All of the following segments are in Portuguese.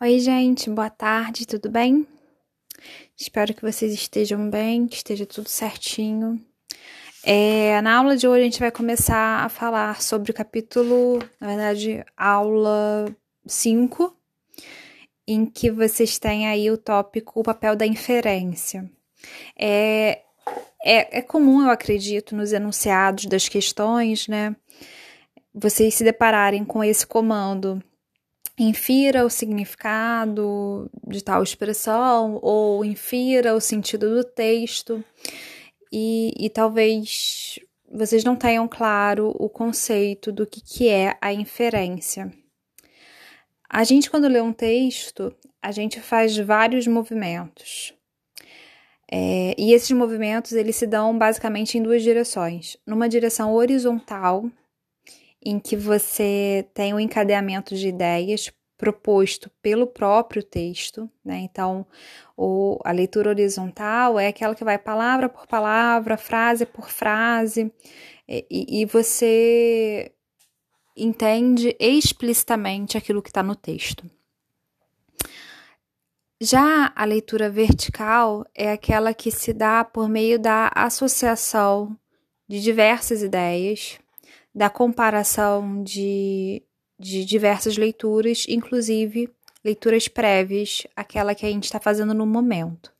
Oi, gente, boa tarde, tudo bem? Espero que vocês estejam bem, que esteja tudo certinho. É, na aula de hoje a gente vai começar a falar sobre o capítulo, na verdade, aula 5, em que vocês têm aí o tópico o papel da inferência. É, é, é comum, eu acredito, nos enunciados das questões, né? Vocês se depararem com esse comando infira o significado de tal expressão ou infira o sentido do texto e, e talvez vocês não tenham claro o conceito do que, que é a inferência. A gente, quando lê um texto, a gente faz vários movimentos. É, e esses movimentos eles se dão basicamente em duas direções. Numa direção horizontal, em que você tem um encadeamento de ideias proposto pelo próprio texto, né? Então, o, a leitura horizontal é aquela que vai palavra por palavra, frase por frase, e, e você entende explicitamente aquilo que está no texto. Já a leitura vertical é aquela que se dá por meio da associação de diversas ideias da comparação de, de diversas leituras, inclusive leituras prévias, aquela que a gente está fazendo no momento.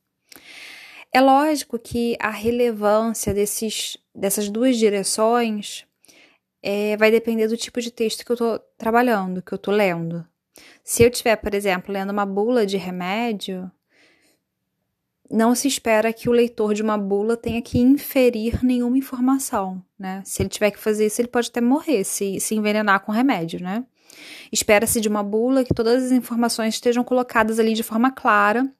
É lógico que a relevância desses, dessas duas direções é, vai depender do tipo de texto que eu estou trabalhando, que eu estou lendo. Se eu estiver, por exemplo, lendo uma bula de remédio, não se espera que o leitor de uma bula tenha que inferir nenhuma informação, né? Se ele tiver que fazer isso, ele pode até morrer, se, se envenenar com remédio, né? Espera-se de uma bula que todas as informações estejam colocadas ali de forma clara,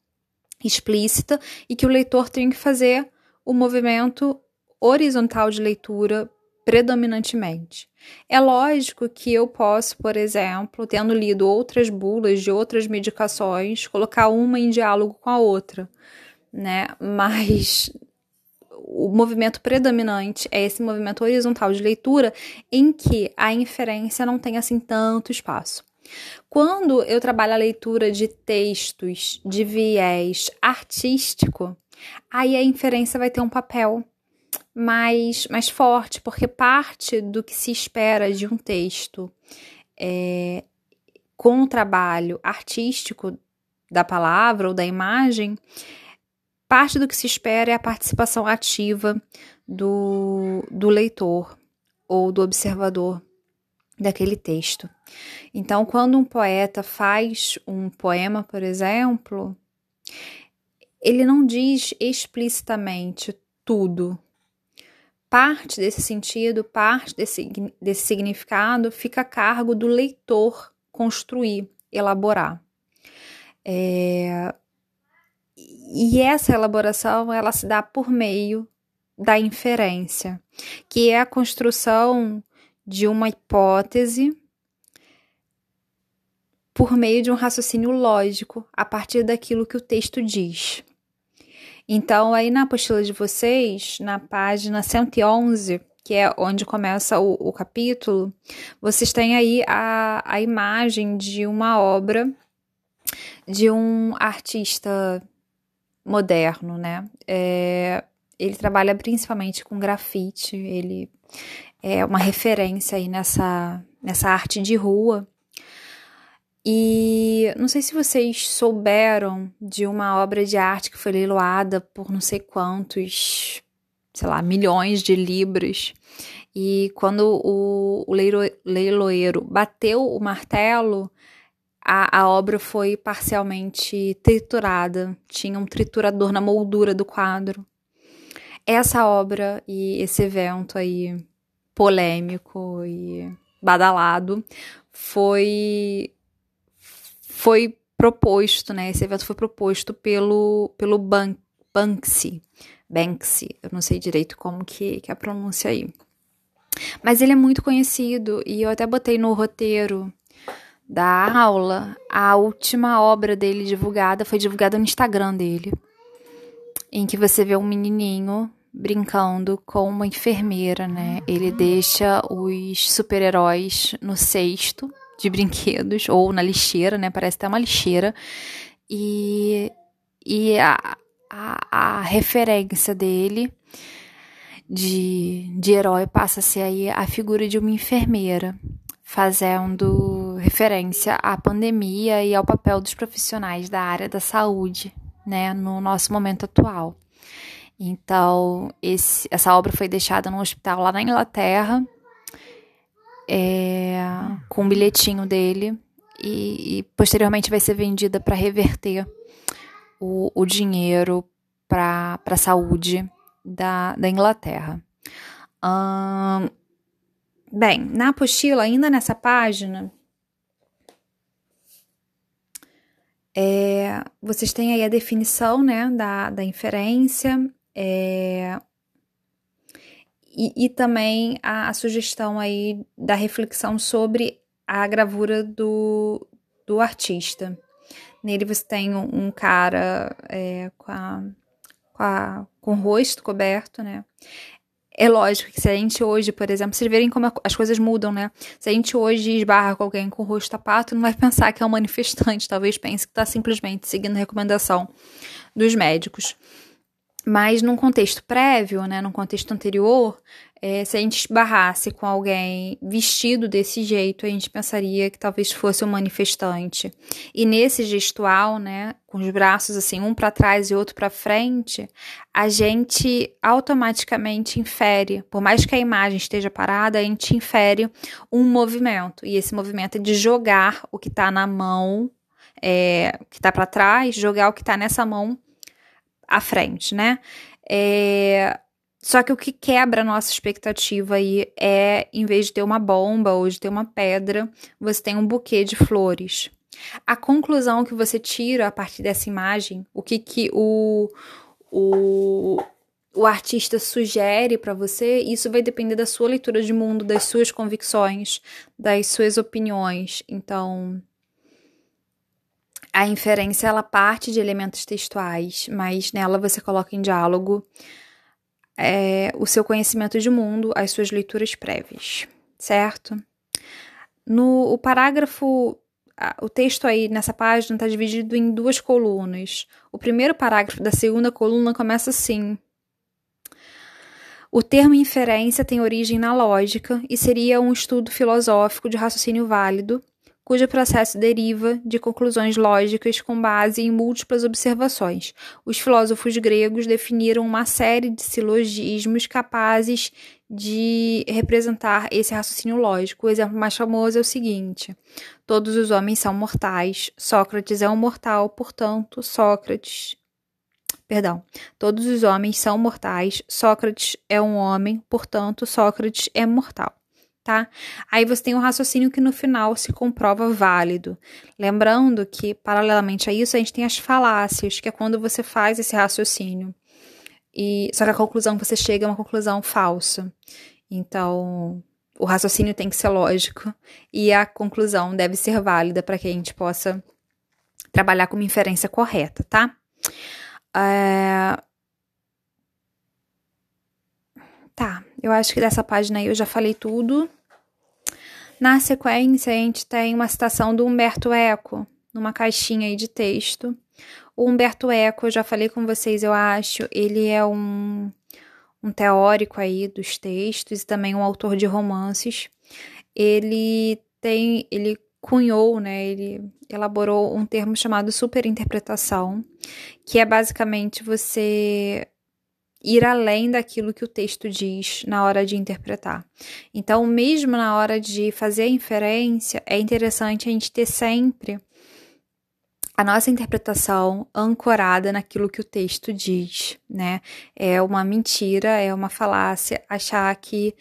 explícita, e que o leitor tenha que fazer o movimento horizontal de leitura predominantemente. É lógico que eu posso, por exemplo, tendo lido outras bulas de outras medicações, colocar uma em diálogo com a outra né? Mas o movimento predominante é esse movimento horizontal de leitura em que a inferência não tem assim tanto espaço. Quando eu trabalho a leitura de textos de viés artístico, aí a inferência vai ter um papel mais, mais forte, porque parte do que se espera de um texto é, com o trabalho artístico da palavra ou da imagem Parte do que se espera é a participação ativa do, do leitor ou do observador daquele texto. Então, quando um poeta faz um poema, por exemplo, ele não diz explicitamente tudo. Parte desse sentido, parte desse, desse significado fica a cargo do leitor construir, elaborar. É, e essa elaboração ela se dá por meio da inferência, que é a construção de uma hipótese por meio de um raciocínio lógico a partir daquilo que o texto diz. Então, aí na apostila de vocês, na página 111, que é onde começa o, o capítulo, vocês têm aí a, a imagem de uma obra de um artista moderno, né? É, ele trabalha principalmente com grafite, ele é uma referência aí nessa, nessa arte de rua. E não sei se vocês souberam de uma obra de arte que foi leiloada por não sei quantos, sei lá, milhões de libras. E quando o, o leiloeiro bateu o martelo, a, a obra foi parcialmente triturada, tinha um triturador na moldura do quadro. Essa obra e esse evento aí polêmico e badalado foi foi proposto, né? Esse evento foi proposto pelo pelo Ban Banksy, Banksy, eu não sei direito como que, que é a pronúncia aí. Mas ele é muito conhecido e eu até botei no roteiro da aula, a última obra dele divulgada foi divulgada no Instagram dele, em que você vê um menininho brincando com uma enfermeira, né? Ele deixa os super-heróis no cesto de brinquedos, ou na lixeira, né? Parece até uma lixeira. E, e a, a, a referência dele de, de herói passa a ser aí a figura de uma enfermeira, fazendo referência à pandemia e ao papel dos profissionais da área da saúde, né, no nosso momento atual. Então, esse, essa obra foi deixada num hospital lá na Inglaterra, é, com um bilhetinho dele, e, e posteriormente vai ser vendida para reverter o, o dinheiro para a saúde da, da Inglaterra. Bem, na apostila, ainda nessa página, vocês têm aí a definição né, da, da inferência é, e, e, também a, a, sugestão aí da reflexão sobre a gravura do, do artista. Nele você tem um, um cara é, com a com, a, com o rosto coberto, né? É lógico que se a gente hoje, por exemplo, vocês verem como as coisas mudam, né? Se a gente hoje esbarra com alguém com o rosto tapado, não vai pensar que é um manifestante, talvez pense que está simplesmente seguindo a recomendação dos médicos. Mas num contexto prévio, né, num contexto anterior, é, se a gente esbarrasse com alguém vestido desse jeito, a gente pensaria que talvez fosse um manifestante. E nesse gestual, né, com os braços assim, um para trás e outro para frente, a gente automaticamente infere, por mais que a imagem esteja parada, a gente infere um movimento. E esse movimento é de jogar o que está na mão, é, que está para trás, jogar o que está nessa mão à frente, né? É, só que o que quebra a nossa expectativa aí é, em vez de ter uma bomba ou de ter uma pedra, você tem um buquê de flores. A conclusão que você tira a partir dessa imagem, o que, que o, o, o artista sugere para você, isso vai depender da sua leitura de mundo, das suas convicções, das suas opiniões. Então, a inferência ela parte de elementos textuais, mas nela você coloca em diálogo é, o seu conhecimento de mundo, as suas leituras prévias, certo? No o parágrafo, o texto aí nessa página está dividido em duas colunas. O primeiro parágrafo da segunda coluna começa assim: o termo inferência tem origem na lógica e seria um estudo filosófico de raciocínio válido cujo processo deriva de conclusões lógicas com base em múltiplas observações. Os filósofos gregos definiram uma série de silogismos capazes de representar esse raciocínio lógico. O exemplo mais famoso é o seguinte: todos os homens são mortais, Sócrates é um mortal, portanto, Sócrates. Perdão, todos os homens são mortais, Sócrates é um homem, portanto, Sócrates é mortal tá? Aí você tem um raciocínio que no final se comprova válido. Lembrando que, paralelamente a isso, a gente tem as falácias, que é quando você faz esse raciocínio. E só que a conclusão que você chega é uma conclusão falsa. Então, o raciocínio tem que ser lógico e a conclusão deve ser válida para que a gente possa trabalhar com uma inferência correta, tá? É... Tá, eu acho que dessa página aí eu já falei tudo. Na sequência, a gente tem uma citação do Humberto Eco, numa caixinha aí de texto. O Humberto Eco, eu já falei com vocês, eu acho, ele é um, um teórico aí dos textos e também um autor de romances. Ele tem, ele cunhou, né, ele elaborou um termo chamado superinterpretação, que é basicamente você ir além daquilo que o texto diz na hora de interpretar. Então, mesmo na hora de fazer a inferência, é interessante a gente ter sempre a nossa interpretação ancorada naquilo que o texto diz, né? É uma mentira, é uma falácia achar que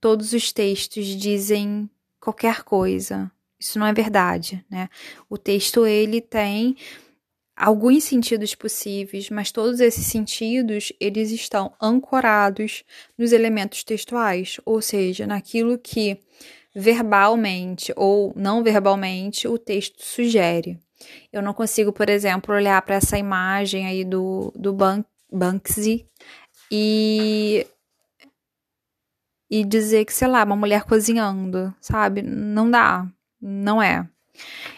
todos os textos dizem qualquer coisa. Isso não é verdade, né? O texto ele tem alguns sentidos possíveis, mas todos esses sentidos eles estão ancorados nos elementos textuais, ou seja, naquilo que verbalmente ou não verbalmente o texto sugere. Eu não consigo, por exemplo, olhar para essa imagem aí do, do Ban Banksy e e dizer que, sei lá, uma mulher cozinhando, sabe? Não dá. Não é.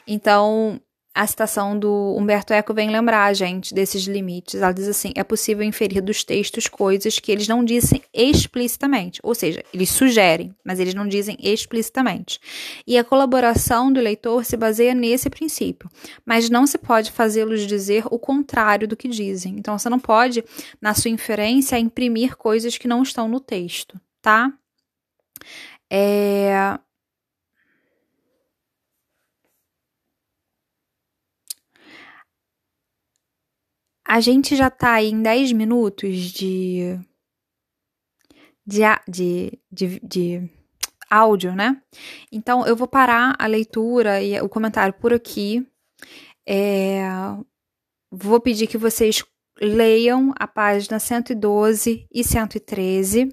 Então, a citação do Humberto Eco vem lembrar a gente desses limites. Ela diz assim: é possível inferir dos textos coisas que eles não dizem explicitamente, ou seja, eles sugerem, mas eles não dizem explicitamente. E a colaboração do leitor se baseia nesse princípio, mas não se pode fazê-los dizer o contrário do que dizem. Então, você não pode, na sua inferência, imprimir coisas que não estão no texto, tá? É, A gente já tá aí em 10 minutos de, de, de, de, de áudio, né? Então eu vou parar a leitura e o comentário por aqui. É, vou pedir que vocês leiam a página 112 e 113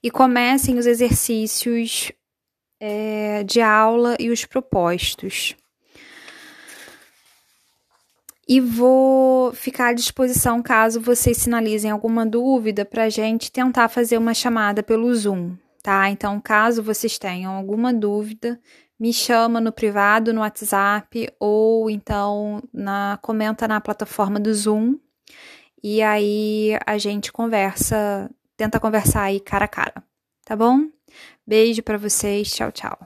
e comecem os exercícios é, de aula e os propostos e vou ficar à disposição caso vocês sinalizem alguma dúvida para a gente tentar fazer uma chamada pelo Zoom, tá? Então, caso vocês tenham alguma dúvida, me chama no privado, no WhatsApp ou então na comenta na plataforma do Zoom e aí a gente conversa, tenta conversar aí cara a cara, tá bom? Beijo para vocês, tchau, tchau.